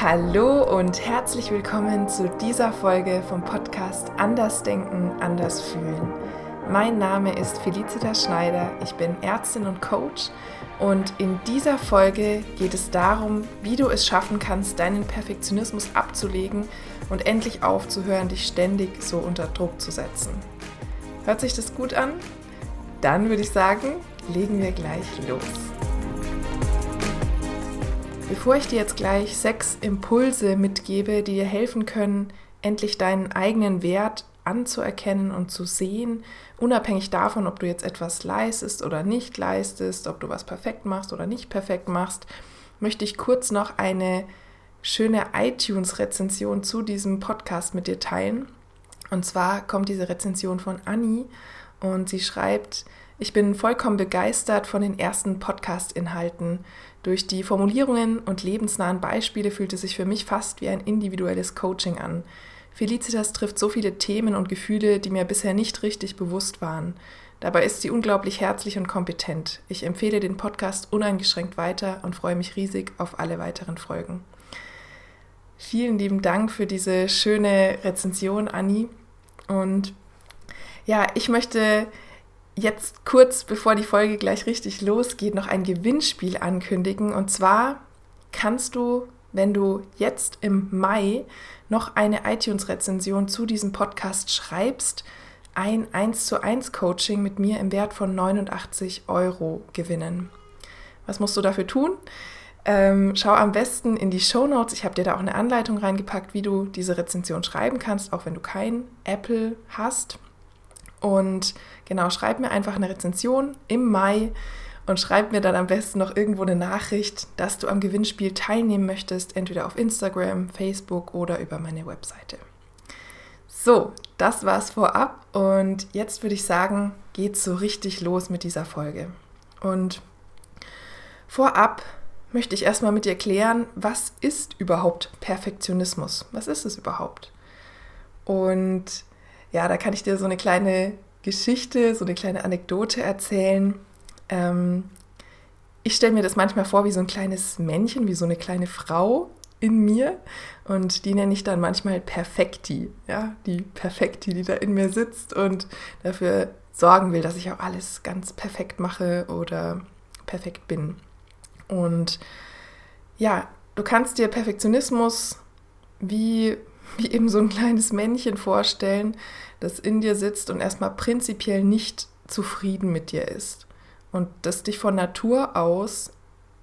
Hallo und herzlich willkommen zu dieser Folge vom Podcast Anders Denken, Anders Fühlen. Mein Name ist Felicitas Schneider, ich bin Ärztin und Coach und in dieser Folge geht es darum, wie du es schaffen kannst, deinen Perfektionismus abzulegen und endlich aufzuhören, dich ständig so unter Druck zu setzen. Hört sich das gut an? Dann würde ich sagen, legen wir gleich los. Bevor ich dir jetzt gleich sechs Impulse mitgebe, die dir helfen können, endlich deinen eigenen Wert anzuerkennen und zu sehen, unabhängig davon, ob du jetzt etwas leistest oder nicht leistest, ob du was perfekt machst oder nicht perfekt machst, möchte ich kurz noch eine schöne iTunes-Rezension zu diesem Podcast mit dir teilen. Und zwar kommt diese Rezension von Annie und sie schreibt, ich bin vollkommen begeistert von den ersten Podcast-Inhalten. Durch die Formulierungen und lebensnahen Beispiele fühlt es sich für mich fast wie ein individuelles Coaching an. Felicitas trifft so viele Themen und Gefühle, die mir bisher nicht richtig bewusst waren. Dabei ist sie unglaublich herzlich und kompetent. Ich empfehle den Podcast uneingeschränkt weiter und freue mich riesig auf alle weiteren Folgen. Vielen lieben Dank für diese schöne Rezension, Anni. Und ja, ich möchte jetzt kurz, bevor die Folge gleich richtig losgeht, noch ein Gewinnspiel ankündigen. Und zwar kannst du, wenn du jetzt im Mai noch eine iTunes-Rezension zu diesem Podcast schreibst, ein 1 zu 1 Coaching mit mir im Wert von 89 Euro gewinnen. Was musst du dafür tun? Ähm, schau am besten in die Show Notes. Ich habe dir da auch eine Anleitung reingepackt, wie du diese Rezension schreiben kannst, auch wenn du kein Apple hast. Und genau, schreib mir einfach eine Rezension im Mai und schreib mir dann am besten noch irgendwo eine Nachricht, dass du am Gewinnspiel teilnehmen möchtest, entweder auf Instagram, Facebook oder über meine Webseite. So, das war's vorab und jetzt würde ich sagen, geht's so richtig los mit dieser Folge. Und vorab möchte ich erstmal mit dir klären, was ist überhaupt Perfektionismus? Was ist es überhaupt? Und ja, da kann ich dir so eine kleine Geschichte, so eine kleine Anekdote erzählen. Ähm, ich stelle mir das manchmal vor wie so ein kleines Männchen, wie so eine kleine Frau in mir und die nenne ich dann manchmal Perfekti, ja, die Perfekti, die da in mir sitzt und dafür sorgen will, dass ich auch alles ganz perfekt mache oder perfekt bin. Und ja, du kannst dir Perfektionismus wie wie eben so ein kleines Männchen vorstellen, das in dir sitzt und erstmal prinzipiell nicht zufrieden mit dir ist und das dich von Natur aus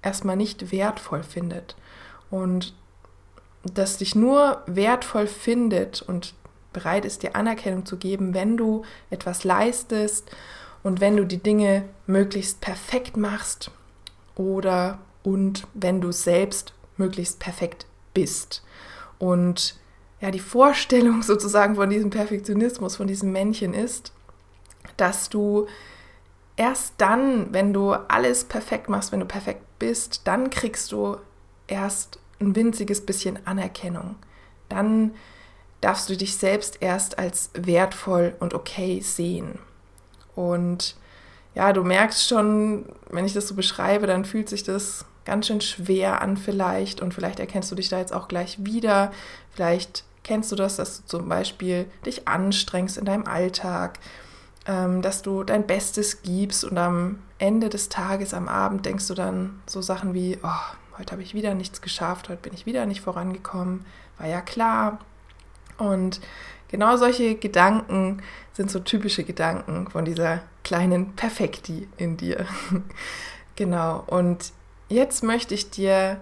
erstmal nicht wertvoll findet und das dich nur wertvoll findet und bereit ist, dir Anerkennung zu geben, wenn du etwas leistest und wenn du die Dinge möglichst perfekt machst oder und wenn du selbst möglichst perfekt bist. Und ja, die Vorstellung sozusagen von diesem Perfektionismus, von diesem Männchen ist, dass du erst dann, wenn du alles perfekt machst, wenn du perfekt bist, dann kriegst du erst ein winziges bisschen Anerkennung. Dann darfst du dich selbst erst als wertvoll und okay sehen. Und ja, du merkst schon, wenn ich das so beschreibe, dann fühlt sich das ganz schön schwer an vielleicht und vielleicht erkennst du dich da jetzt auch gleich wieder. Vielleicht kennst du das, dass du zum Beispiel dich anstrengst in deinem Alltag, ähm, dass du dein Bestes gibst und am Ende des Tages, am Abend denkst du dann so Sachen wie, oh, heute habe ich wieder nichts geschafft, heute bin ich wieder nicht vorangekommen, war ja klar. Und genau solche Gedanken sind so typische Gedanken von dieser kleinen Perfekti in dir. genau. Und Jetzt möchte ich dir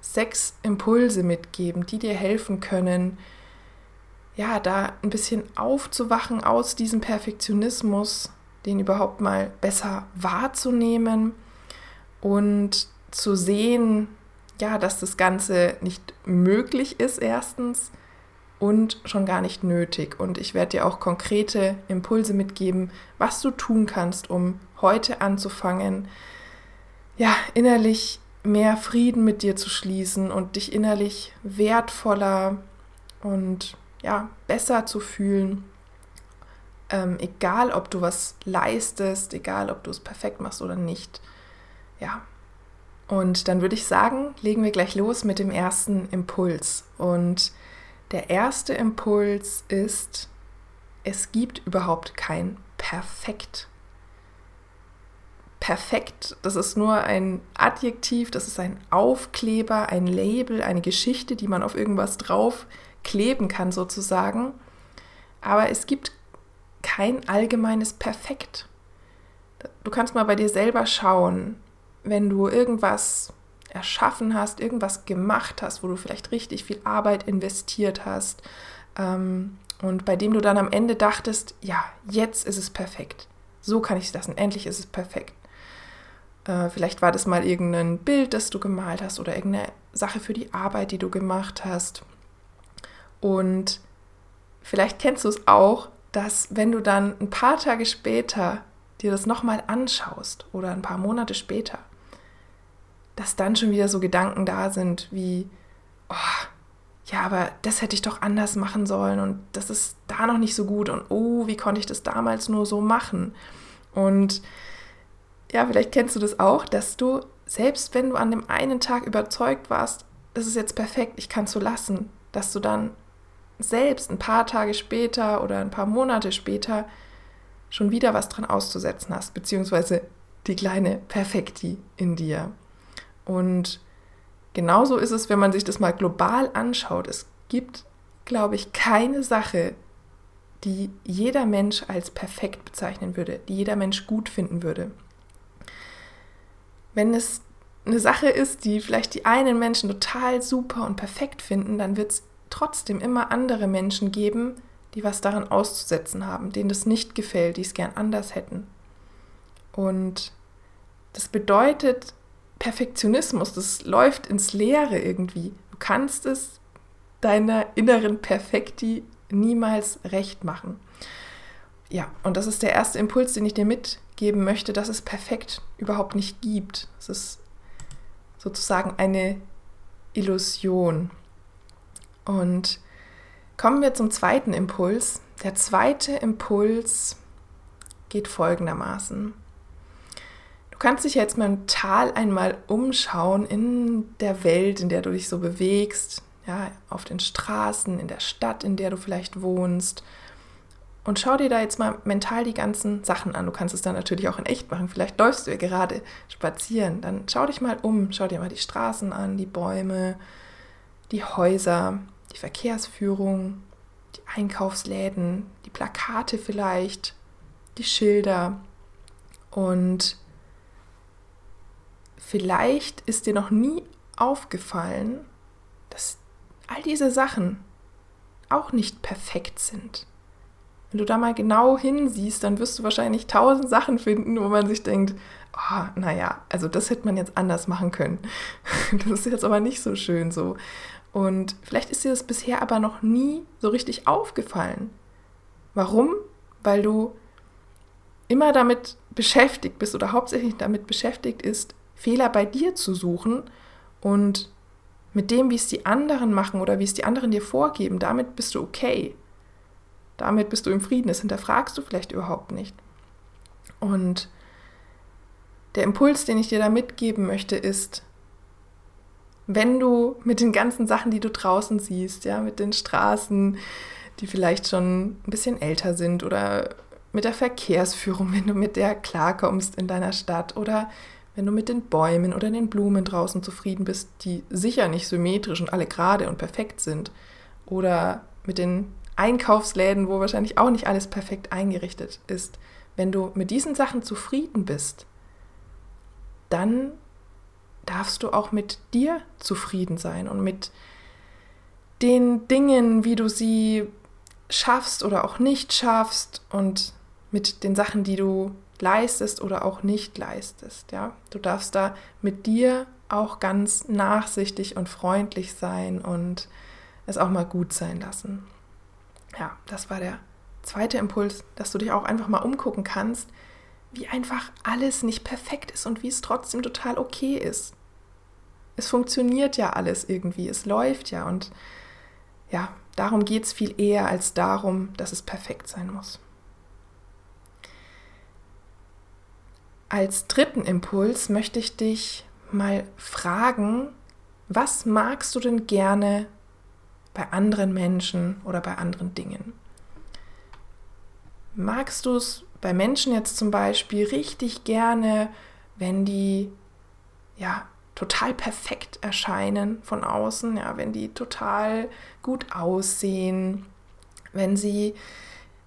sechs Impulse mitgeben, die dir helfen können, ja, da ein bisschen aufzuwachen aus diesem Perfektionismus, den überhaupt mal besser wahrzunehmen und zu sehen, ja, dass das Ganze nicht möglich ist, erstens, und schon gar nicht nötig. Und ich werde dir auch konkrete Impulse mitgeben, was du tun kannst, um heute anzufangen, ja, innerlich mehr Frieden mit dir zu schließen und dich innerlich wertvoller und ja, besser zu fühlen. Ähm, egal, ob du was leistest, egal, ob du es perfekt machst oder nicht. Ja, Und dann würde ich sagen, legen wir gleich los mit dem ersten Impuls. Und der erste Impuls ist, es gibt überhaupt kein Perfekt. Perfekt, das ist nur ein Adjektiv, das ist ein Aufkleber, ein Label, eine Geschichte, die man auf irgendwas drauf kleben kann sozusagen. Aber es gibt kein allgemeines Perfekt. Du kannst mal bei dir selber schauen, wenn du irgendwas erschaffen hast, irgendwas gemacht hast, wo du vielleicht richtig viel Arbeit investiert hast ähm, und bei dem du dann am Ende dachtest, ja, jetzt ist es perfekt. So kann ich es lassen. Endlich ist es perfekt. Äh, vielleicht war das mal irgendein Bild, das du gemalt hast oder irgendeine Sache für die Arbeit, die du gemacht hast. Und vielleicht kennst du es auch, dass wenn du dann ein paar Tage später dir das nochmal anschaust oder ein paar Monate später, dass dann schon wieder so Gedanken da sind wie, oh, ja, aber das hätte ich doch anders machen sollen und das ist da noch nicht so gut und oh, wie konnte ich das damals nur so machen? Und ja, vielleicht kennst du das auch, dass du, selbst wenn du an dem einen Tag überzeugt warst, das ist jetzt perfekt, ich kann es so lassen, dass du dann selbst ein paar Tage später oder ein paar Monate später schon wieder was dran auszusetzen hast, beziehungsweise die kleine Perfekti in dir. Und genauso ist es, wenn man sich das mal global anschaut. Es gibt, glaube ich, keine Sache, die jeder Mensch als perfekt bezeichnen würde, die jeder Mensch gut finden würde. Wenn es eine Sache ist, die vielleicht die einen Menschen total super und perfekt finden, dann wird es trotzdem immer andere Menschen geben, die was daran auszusetzen haben, denen das nicht gefällt, die es gern anders hätten. Und das bedeutet, Perfektionismus, das läuft ins Leere irgendwie. Du kannst es deiner inneren Perfekti niemals recht machen. Ja, und das ist der erste Impuls, den ich dir mitgeben möchte, dass es perfekt überhaupt nicht gibt. Es ist sozusagen eine Illusion. Und kommen wir zum zweiten Impuls. Der zweite Impuls geht folgendermaßen. Du kannst dich jetzt mental einmal umschauen in der Welt, in der du dich so bewegst, ja, auf den Straßen, in der Stadt, in der du vielleicht wohnst. Und schau dir da jetzt mal mental die ganzen Sachen an. Du kannst es dann natürlich auch in echt machen. Vielleicht läufst du ja gerade spazieren. Dann schau dich mal um. Schau dir mal die Straßen an, die Bäume, die Häuser, die Verkehrsführung, die Einkaufsläden, die Plakate vielleicht, die Schilder. Und Vielleicht ist dir noch nie aufgefallen, dass all diese Sachen auch nicht perfekt sind. Wenn du da mal genau hinsiehst, dann wirst du wahrscheinlich tausend Sachen finden, wo man sich denkt, oh, naja, also das hätte man jetzt anders machen können. Das ist jetzt aber nicht so schön so. Und vielleicht ist dir das bisher aber noch nie so richtig aufgefallen. Warum? Weil du immer damit beschäftigt bist oder hauptsächlich damit beschäftigt ist, Fehler bei dir zu suchen und mit dem, wie es die anderen machen oder wie es die anderen dir vorgeben, damit bist du okay. Damit bist du im Frieden. Das hinterfragst du vielleicht überhaupt nicht. Und der Impuls, den ich dir da mitgeben möchte, ist, wenn du mit den ganzen Sachen, die du draußen siehst, ja, mit den Straßen, die vielleicht schon ein bisschen älter sind oder mit der Verkehrsführung, wenn du mit der klarkommst in deiner Stadt oder wenn du mit den Bäumen oder den Blumen draußen zufrieden bist, die sicher nicht symmetrisch und alle gerade und perfekt sind, oder mit den Einkaufsläden, wo wahrscheinlich auch nicht alles perfekt eingerichtet ist, wenn du mit diesen Sachen zufrieden bist, dann darfst du auch mit dir zufrieden sein und mit den Dingen, wie du sie schaffst oder auch nicht schaffst und mit den Sachen, die du leistest oder auch nicht leistest. Ja? Du darfst da mit dir auch ganz nachsichtig und freundlich sein und es auch mal gut sein lassen. Ja, das war der zweite Impuls, dass du dich auch einfach mal umgucken kannst, wie einfach alles nicht perfekt ist und wie es trotzdem total okay ist. Es funktioniert ja alles irgendwie, es läuft ja und ja, darum geht es viel eher als darum, dass es perfekt sein muss. Als dritten Impuls möchte ich dich mal fragen, was magst du denn gerne bei anderen Menschen oder bei anderen Dingen? Magst du es bei Menschen jetzt zum Beispiel richtig gerne, wenn die ja total perfekt erscheinen von außen, ja, wenn die total gut aussehen, wenn sie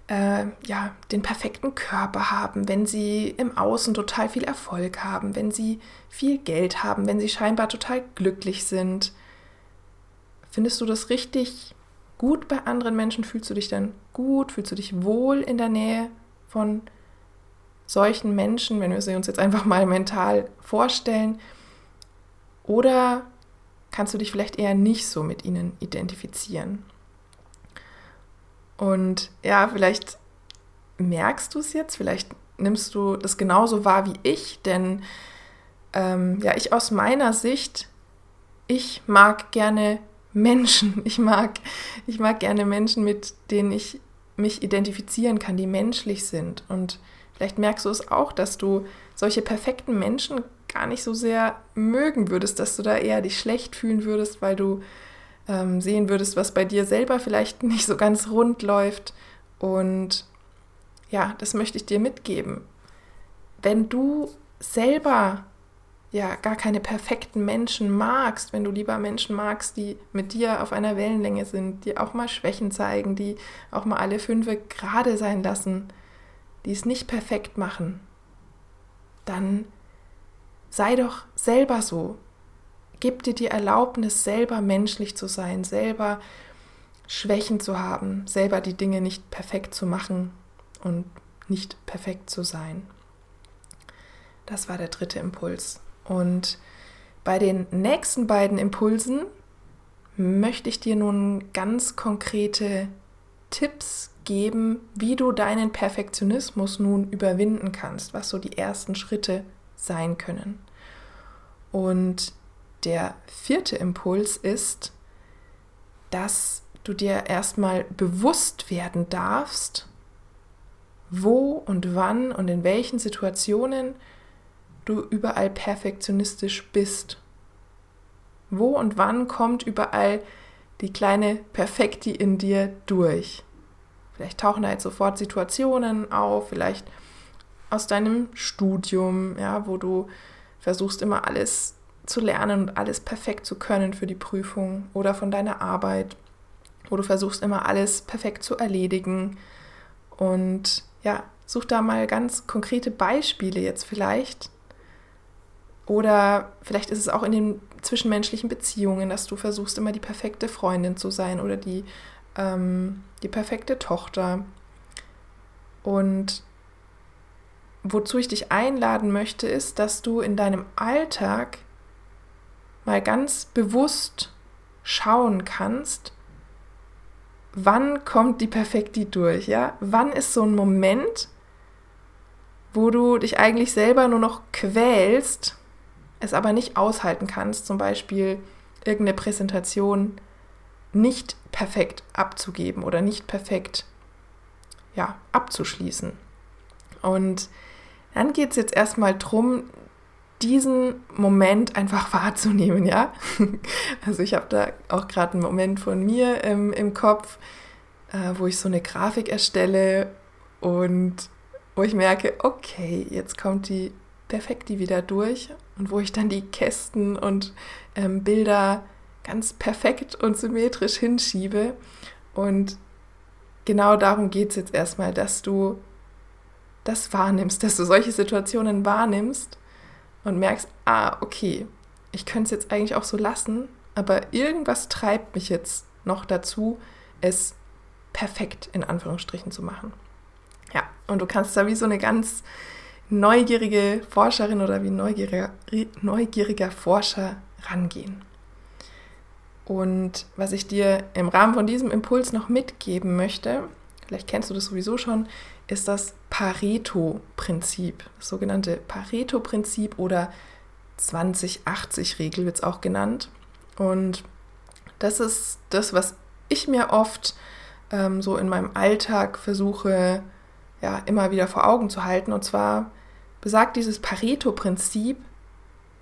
äh, ja, den perfekten Körper haben, wenn sie im Außen total viel Erfolg haben, wenn sie viel Geld haben, wenn sie scheinbar total glücklich sind. Findest du das richtig gut bei anderen Menschen? Fühlst du dich dann gut? Fühlst du dich wohl in der Nähe von solchen Menschen, wenn wir sie uns jetzt einfach mal mental vorstellen? Oder kannst du dich vielleicht eher nicht so mit ihnen identifizieren? Und ja, vielleicht merkst du es jetzt, vielleicht nimmst du das genauso wahr wie ich, denn ähm, ja, ich aus meiner Sicht, ich mag gerne Menschen. Ich mag, ich mag gerne Menschen, mit denen ich mich identifizieren kann, die menschlich sind. Und vielleicht merkst du es auch, dass du solche perfekten Menschen gar nicht so sehr mögen würdest, dass du da eher dich schlecht fühlen würdest, weil du ähm, sehen würdest, was bei dir selber vielleicht nicht so ganz rund läuft. Und ja, das möchte ich dir mitgeben. Wenn du selber ja gar keine perfekten Menschen magst, wenn du lieber Menschen magst, die mit dir auf einer Wellenlänge sind, die auch mal Schwächen zeigen, die auch mal alle fünf gerade sein lassen, die es nicht perfekt machen, dann sei doch selber so. Gib dir die Erlaubnis, selber menschlich zu sein, selber Schwächen zu haben, selber die Dinge nicht perfekt zu machen und nicht perfekt zu sein. Das war der dritte Impuls. Und bei den nächsten beiden Impulsen möchte ich dir nun ganz konkrete Tipps geben, wie du deinen Perfektionismus nun überwinden kannst, was so die ersten Schritte sein können. Und der vierte Impuls ist, dass du dir erstmal bewusst werden darfst, wo und wann und in welchen Situationen du überall perfektionistisch bist. Wo und wann kommt überall die kleine Perfekti in dir durch? Vielleicht tauchen da jetzt sofort Situationen auf, vielleicht aus deinem Studium, ja, wo du versuchst immer alles zu lernen und alles perfekt zu können für die Prüfung oder von deiner Arbeit, wo du versuchst immer alles perfekt zu erledigen. Und ja, such da mal ganz konkrete Beispiele jetzt vielleicht. Oder vielleicht ist es auch in den zwischenmenschlichen Beziehungen, dass du versuchst immer die perfekte Freundin zu sein oder die, ähm, die perfekte Tochter. Und wozu ich dich einladen möchte, ist, dass du in deinem Alltag mal ganz bewusst schauen kannst, wann kommt die Perfekti durch, ja? Wann ist so ein Moment, wo du dich eigentlich selber nur noch quälst, es aber nicht aushalten kannst, zum Beispiel irgendeine Präsentation nicht perfekt abzugeben oder nicht perfekt ja, abzuschließen. Und dann geht es jetzt erstmal darum, diesen Moment einfach wahrzunehmen, ja. Also ich habe da auch gerade einen Moment von mir ähm, im Kopf, äh, wo ich so eine Grafik erstelle und wo ich merke, okay, jetzt kommt die perfekt wieder durch und wo ich dann die Kästen und ähm, Bilder ganz perfekt und symmetrisch hinschiebe. Und genau darum geht es jetzt erstmal, dass du das wahrnimmst, dass du solche Situationen wahrnimmst und merkst, ah, okay, ich könnte es jetzt eigentlich auch so lassen, aber irgendwas treibt mich jetzt noch dazu, es perfekt in Anführungsstrichen zu machen. Ja, und du kannst da wie so eine ganz neugierige Forscherin oder wie neugieriger, neugieriger Forscher rangehen. Und was ich dir im Rahmen von diesem Impuls noch mitgeben möchte, vielleicht kennst du das sowieso schon, ist das Pareto-Prinzip, das sogenannte Pareto-Prinzip oder 20-80-Regel wird es auch genannt. Und das ist das, was ich mir oft ähm, so in meinem Alltag versuche, ja, immer wieder vor Augen zu halten. Und zwar besagt dieses Pareto-Prinzip,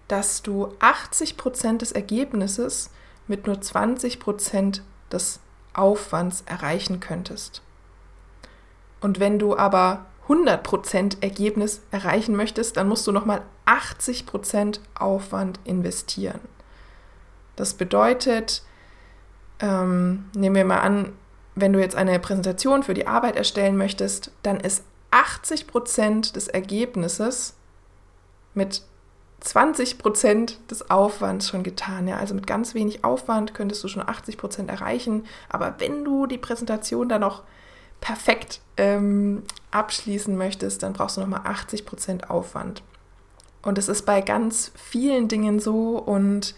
dass du 80% des Ergebnisses mit nur 20% des Aufwands erreichen könntest. Und wenn du aber 100% Ergebnis erreichen möchtest, dann musst du nochmal 80% Aufwand investieren. Das bedeutet, ähm, nehmen wir mal an, wenn du jetzt eine Präsentation für die Arbeit erstellen möchtest, dann ist 80% des Ergebnisses mit 20% des Aufwands schon getan. Ja? Also mit ganz wenig Aufwand könntest du schon 80% erreichen. Aber wenn du die Präsentation dann noch perfekt ähm, abschließen möchtest, dann brauchst du nochmal 80% Aufwand. Und es ist bei ganz vielen Dingen so. Und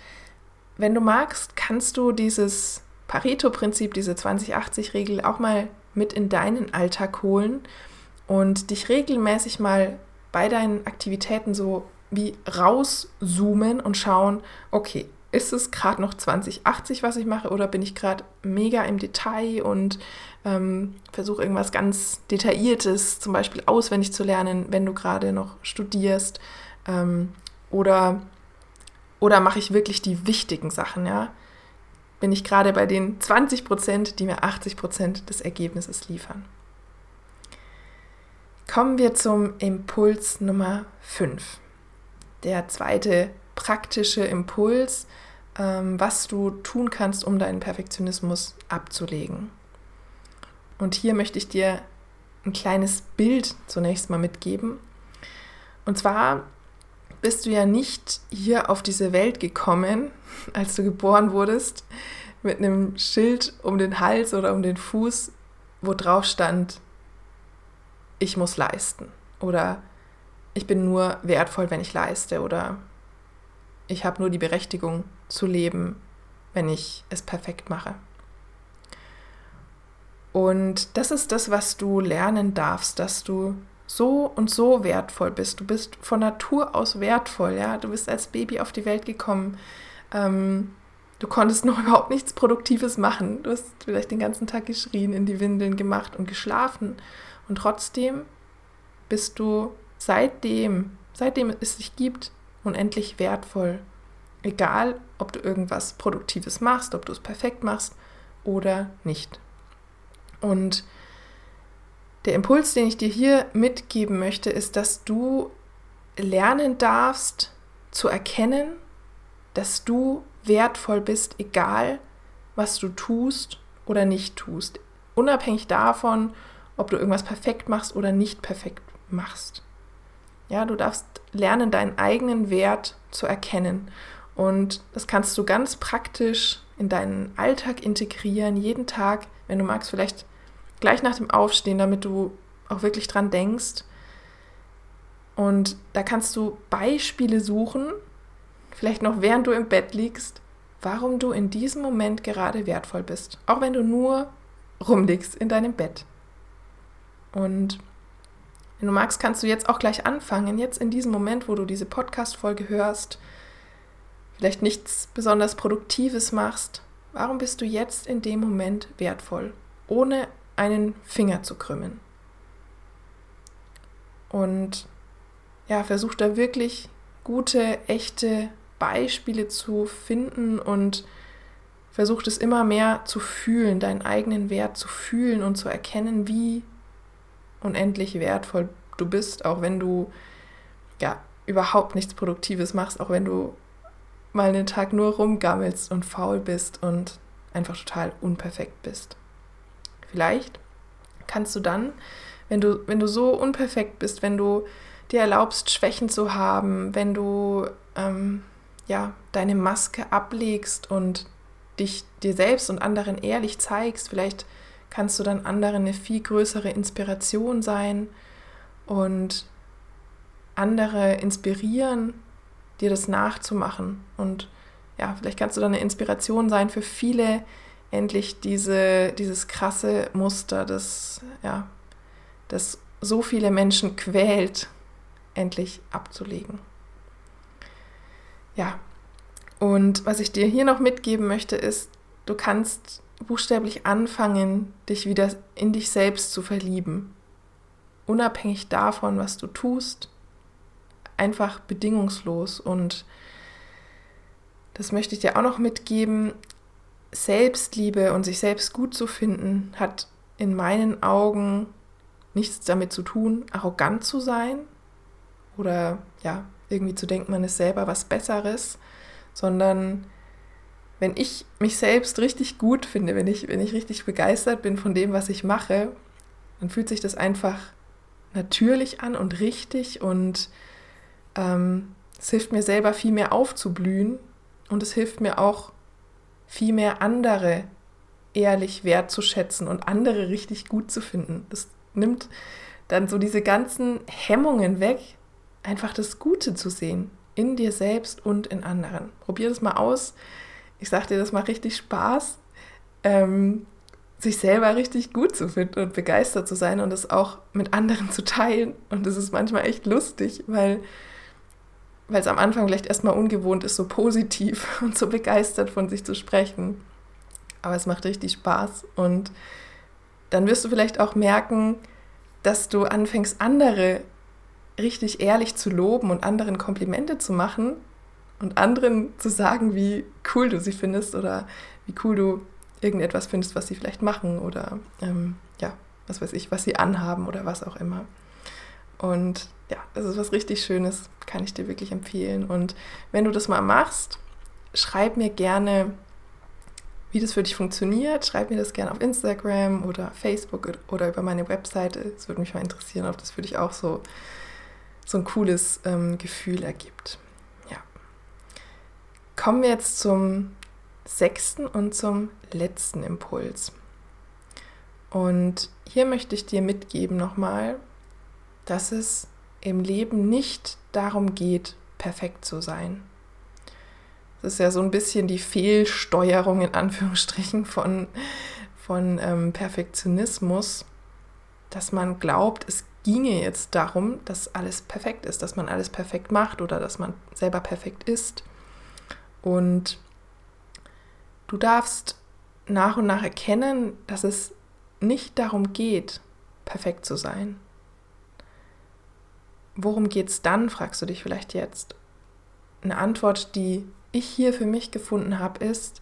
wenn du magst, kannst du dieses Pareto-Prinzip, diese 20-80-Regel auch mal mit in deinen Alltag holen und dich regelmäßig mal bei deinen Aktivitäten so wie rauszoomen und schauen, okay, ist es gerade noch 2080, was ich mache, oder bin ich gerade mega im Detail und ähm, versuche irgendwas ganz Detailliertes, zum Beispiel auswendig zu lernen, wenn du gerade noch studierst, ähm, oder, oder mache ich wirklich die wichtigen Sachen, ja? Bin ich gerade bei den 20 Prozent, die mir 80 Prozent des Ergebnisses liefern. Kommen wir zum Impuls Nummer 5 der zweite praktische Impuls, ähm, was du tun kannst, um deinen Perfektionismus abzulegen. Und hier möchte ich dir ein kleines Bild zunächst mal mitgeben. Und zwar bist du ja nicht hier auf diese Welt gekommen, als du geboren wurdest, mit einem Schild um den Hals oder um den Fuß, wo drauf stand, ich muss leisten oder ich bin nur wertvoll, wenn ich leiste oder ich habe nur die Berechtigung zu leben, wenn ich es perfekt mache. Und das ist das, was du lernen darfst, dass du so und so wertvoll bist. Du bist von Natur aus wertvoll, ja. Du bist als Baby auf die Welt gekommen. Ähm, du konntest noch überhaupt nichts Produktives machen. Du hast vielleicht den ganzen Tag geschrien, in die Windeln gemacht und geschlafen. Und trotzdem bist du seitdem, seitdem es dich gibt, unendlich wertvoll. Egal, ob du irgendwas Produktives machst, ob du es perfekt machst oder nicht. Und der Impuls, den ich dir hier mitgeben möchte, ist, dass du lernen darfst zu erkennen, dass du wertvoll bist, egal was du tust oder nicht tust. Unabhängig davon, ob du irgendwas perfekt machst oder nicht perfekt machst. Ja, du darfst lernen, deinen eigenen Wert zu erkennen. Und das kannst du ganz praktisch in deinen Alltag integrieren, jeden Tag, wenn du magst, vielleicht gleich nach dem Aufstehen, damit du auch wirklich dran denkst. Und da kannst du Beispiele suchen, vielleicht noch während du im Bett liegst, warum du in diesem Moment gerade wertvoll bist. Auch wenn du nur rumliegst in deinem Bett. Und wenn du magst, kannst du jetzt auch gleich anfangen, jetzt in diesem Moment, wo du diese Podcast-Folge hörst, vielleicht nichts besonders Produktives machst. Warum bist du jetzt in dem Moment wertvoll, ohne einen Finger zu krümmen? Und ja, versuch da wirklich gute, echte Beispiele zu finden und versuch es immer mehr zu fühlen, deinen eigenen Wert zu fühlen und zu erkennen, wie unendlich wertvoll du bist, auch wenn du ja überhaupt nichts Produktives machst, auch wenn du mal einen Tag nur rumgammelst und faul bist und einfach total unperfekt bist. Vielleicht kannst du dann, wenn du, wenn du so unperfekt bist, wenn du dir erlaubst, Schwächen zu haben, wenn du ähm, ja, deine Maske ablegst und dich dir selbst und anderen ehrlich zeigst, vielleicht kannst du dann anderen eine viel größere Inspiration sein und andere inspirieren, dir das nachzumachen. Und ja, vielleicht kannst du dann eine Inspiration sein für viele, endlich diese, dieses krasse Muster, das, ja, das so viele Menschen quält, endlich abzulegen. Ja, und was ich dir hier noch mitgeben möchte, ist, du kannst buchstäblich anfangen, dich wieder in dich selbst zu verlieben. Unabhängig davon, was du tust, einfach bedingungslos. Und das möchte ich dir auch noch mitgeben, Selbstliebe und sich selbst gut zu finden, hat in meinen Augen nichts damit zu tun, arrogant zu sein oder ja, irgendwie zu denken, man ist selber was Besseres, sondern wenn ich mich selbst richtig gut finde, wenn ich, wenn ich richtig begeistert bin von dem, was ich mache, dann fühlt sich das einfach natürlich an und richtig und ähm, es hilft mir selber viel mehr aufzublühen und es hilft mir auch viel mehr andere ehrlich wertzuschätzen und andere richtig gut zu finden. Das nimmt dann so diese ganzen Hemmungen weg, einfach das Gute zu sehen in dir selbst und in anderen. Probier das mal aus. Ich sag dir, das macht richtig Spaß, ähm, sich selber richtig gut zu finden und begeistert zu sein und es auch mit anderen zu teilen. Und das ist manchmal echt lustig, weil weil es am Anfang vielleicht erstmal ungewohnt ist, so positiv und so begeistert von sich zu sprechen. Aber es macht richtig Spaß und dann wirst du vielleicht auch merken, dass du anfängst, andere richtig ehrlich zu loben und anderen Komplimente zu machen und anderen zu sagen, wie cool du sie findest oder wie cool du irgendetwas findest, was sie vielleicht machen oder ähm, ja, was weiß ich, was sie anhaben oder was auch immer. Und ja, das ist was richtig Schönes, kann ich dir wirklich empfehlen. Und wenn du das mal machst, schreib mir gerne, wie das für dich funktioniert. Schreib mir das gerne auf Instagram oder Facebook oder über meine Webseite. Es würde mich mal interessieren, ob das für dich auch so, so ein cooles ähm, Gefühl ergibt. Ja. Kommen wir jetzt zum sechsten und zum letzten Impuls. Und hier möchte ich dir mitgeben nochmal, dass es im Leben nicht darum geht, perfekt zu sein. Das ist ja so ein bisschen die Fehlsteuerung in Anführungsstrichen von, von ähm, Perfektionismus, dass man glaubt, es ginge jetzt darum, dass alles perfekt ist, dass man alles perfekt macht oder dass man selber perfekt ist. Und du darfst nach und nach erkennen, dass es nicht darum geht, perfekt zu sein, Worum geht es dann, fragst du dich vielleicht jetzt. Eine Antwort, die ich hier für mich gefunden habe, ist,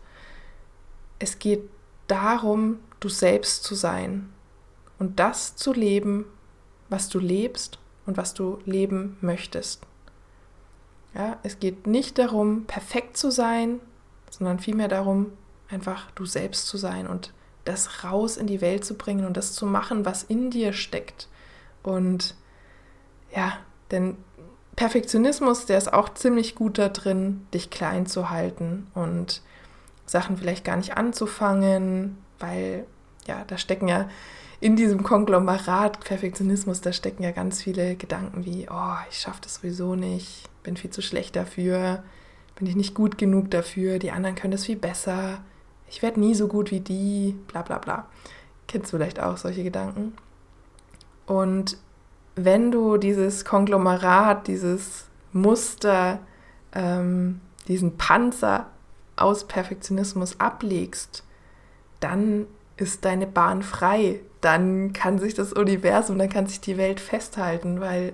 es geht darum, du selbst zu sein und das zu leben, was du lebst und was du leben möchtest. Ja, es geht nicht darum, perfekt zu sein, sondern vielmehr darum, einfach du selbst zu sein und das raus in die Welt zu bringen und das zu machen, was in dir steckt. Und ja, denn Perfektionismus, der ist auch ziemlich gut da drin, dich klein zu halten und Sachen vielleicht gar nicht anzufangen, weil ja, da stecken ja in diesem Konglomerat Perfektionismus, da stecken ja ganz viele Gedanken wie, oh, ich schaffe das sowieso nicht, bin viel zu schlecht dafür, bin ich nicht gut genug dafür, die anderen können das viel besser, ich werde nie so gut wie die, bla bla bla. Kennst du vielleicht auch solche Gedanken? Und wenn du dieses Konglomerat, dieses Muster, ähm, diesen Panzer aus Perfektionismus ablegst, dann ist deine Bahn frei. Dann kann sich das Universum, dann kann sich die Welt festhalten, weil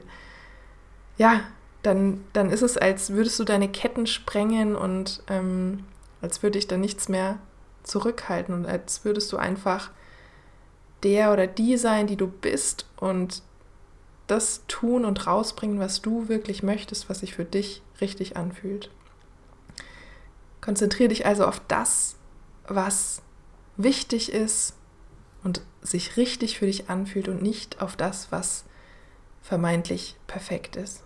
ja, dann, dann ist es, als würdest du deine Ketten sprengen und ähm, als würde ich dann nichts mehr zurückhalten und als würdest du einfach der oder die sein, die du bist und das tun und rausbringen, was du wirklich möchtest, was sich für dich richtig anfühlt. Konzentriere dich also auf das, was wichtig ist und sich richtig für dich anfühlt und nicht auf das, was vermeintlich perfekt ist.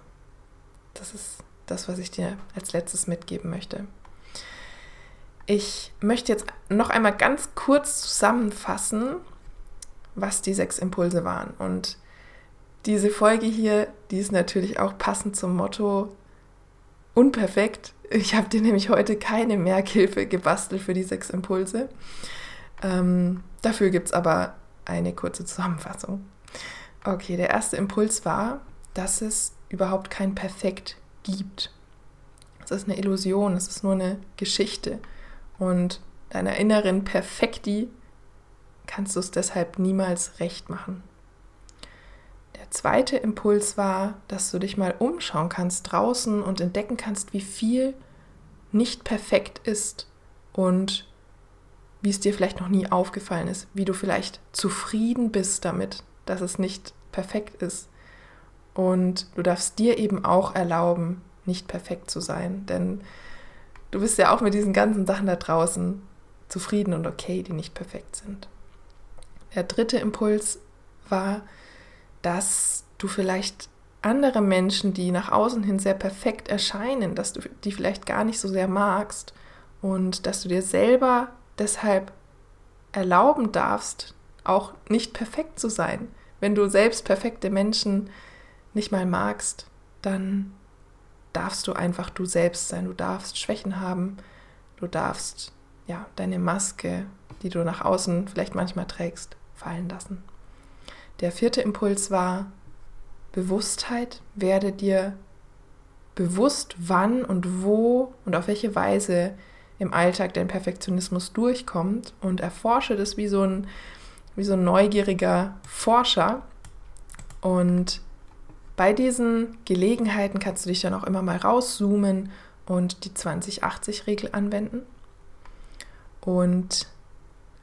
Das ist das, was ich dir als letztes mitgeben möchte. Ich möchte jetzt noch einmal ganz kurz zusammenfassen, was die sechs Impulse waren. Und diese Folge hier, die ist natürlich auch passend zum Motto unperfekt. Ich habe dir nämlich heute keine Merkhilfe gebastelt für die sechs Impulse. Ähm, dafür gibt es aber eine kurze Zusammenfassung. Okay, der erste Impuls war, dass es überhaupt kein Perfekt gibt. Es ist eine Illusion, es ist nur eine Geschichte. Und deiner inneren Perfekti kannst du es deshalb niemals recht machen. Zweite Impuls war, dass du dich mal umschauen kannst draußen und entdecken kannst, wie viel nicht perfekt ist und wie es dir vielleicht noch nie aufgefallen ist, wie du vielleicht zufrieden bist damit, dass es nicht perfekt ist. Und du darfst dir eben auch erlauben, nicht perfekt zu sein, denn du bist ja auch mit diesen ganzen Sachen da draußen zufrieden und okay, die nicht perfekt sind. Der dritte Impuls war, dass du vielleicht andere Menschen, die nach außen hin sehr perfekt erscheinen, dass du die vielleicht gar nicht so sehr magst und dass du dir selber deshalb erlauben darfst, auch nicht perfekt zu sein. Wenn du selbst perfekte Menschen nicht mal magst, dann darfst du einfach du selbst sein. Du darfst Schwächen haben. Du darfst ja deine Maske, die du nach außen vielleicht manchmal trägst, fallen lassen. Der vierte Impuls war Bewusstheit. Werde dir bewusst, wann und wo und auf welche Weise im Alltag dein Perfektionismus durchkommt und erforsche das wie so ein, wie so ein neugieriger Forscher. Und bei diesen Gelegenheiten kannst du dich dann auch immer mal rauszoomen und die 2080-Regel anwenden. Und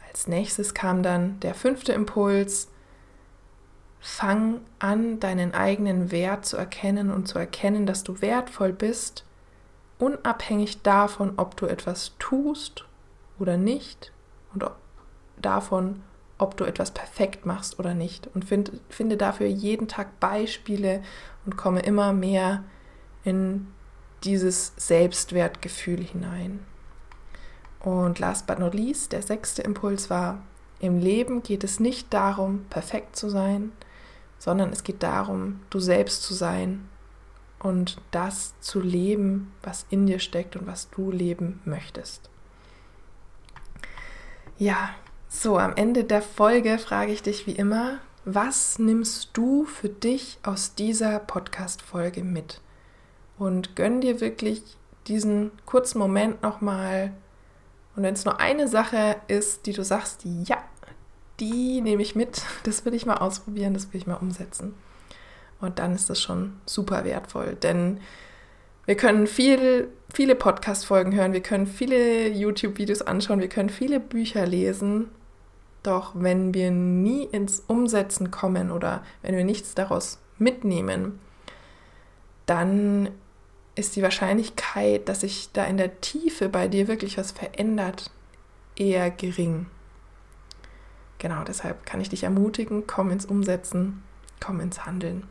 als nächstes kam dann der fünfte Impuls. Fang an, deinen eigenen Wert zu erkennen und zu erkennen, dass du wertvoll bist, unabhängig davon, ob du etwas tust oder nicht und davon, ob du etwas perfekt machst oder nicht. Und find, finde dafür jeden Tag Beispiele und komme immer mehr in dieses Selbstwertgefühl hinein. Und last but not least, der sechste Impuls war, im Leben geht es nicht darum, perfekt zu sein, sondern es geht darum, du selbst zu sein und das zu leben, was in dir steckt und was du leben möchtest. Ja, so, am Ende der Folge frage ich dich wie immer, was nimmst du für dich aus dieser Podcast-Folge mit? Und gönn dir wirklich diesen kurzen Moment nochmal. Und wenn es nur eine Sache ist, die du sagst, ja, die nehme ich mit, das will ich mal ausprobieren, das will ich mal umsetzen. Und dann ist das schon super wertvoll, denn wir können viel, viele Podcast-Folgen hören, wir können viele YouTube-Videos anschauen, wir können viele Bücher lesen doch wenn wir nie ins Umsetzen kommen oder wenn wir nichts daraus mitnehmen, dann ist die Wahrscheinlichkeit, dass sich da in der Tiefe bei dir wirklich was verändert, eher gering. Genau, deshalb kann ich dich ermutigen, komm ins Umsetzen, komm ins Handeln.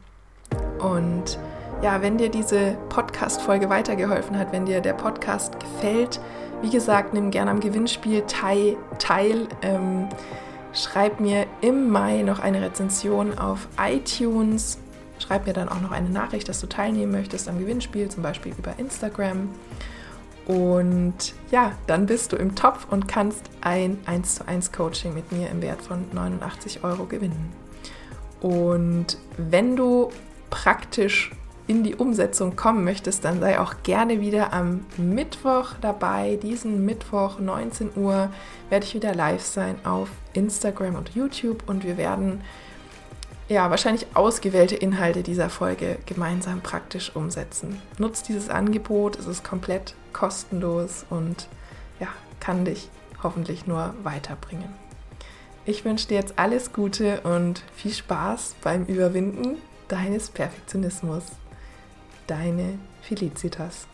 Und ja, wenn dir diese Podcast-Folge weitergeholfen hat, wenn dir der Podcast gefällt, wie gesagt, nimm gerne am Gewinnspiel teil. teil ähm, schreib mir im Mai noch eine Rezension auf iTunes. Schreib mir dann auch noch eine Nachricht, dass du teilnehmen möchtest am Gewinnspiel, zum Beispiel über Instagram. Und ja, dann bist du im Topf und kannst ein 1 zu 1 Coaching mit mir im Wert von 89 Euro gewinnen. Und wenn du praktisch in die Umsetzung kommen möchtest, dann sei auch gerne wieder am Mittwoch dabei. Diesen Mittwoch 19 Uhr werde ich wieder live sein auf Instagram und YouTube und wir werden ja wahrscheinlich ausgewählte Inhalte dieser Folge gemeinsam praktisch umsetzen. Nutzt dieses Angebot, es ist komplett kostenlos und ja, kann dich hoffentlich nur weiterbringen. Ich wünsche dir jetzt alles Gute und viel Spaß beim Überwinden deines Perfektionismus deine Felicitas.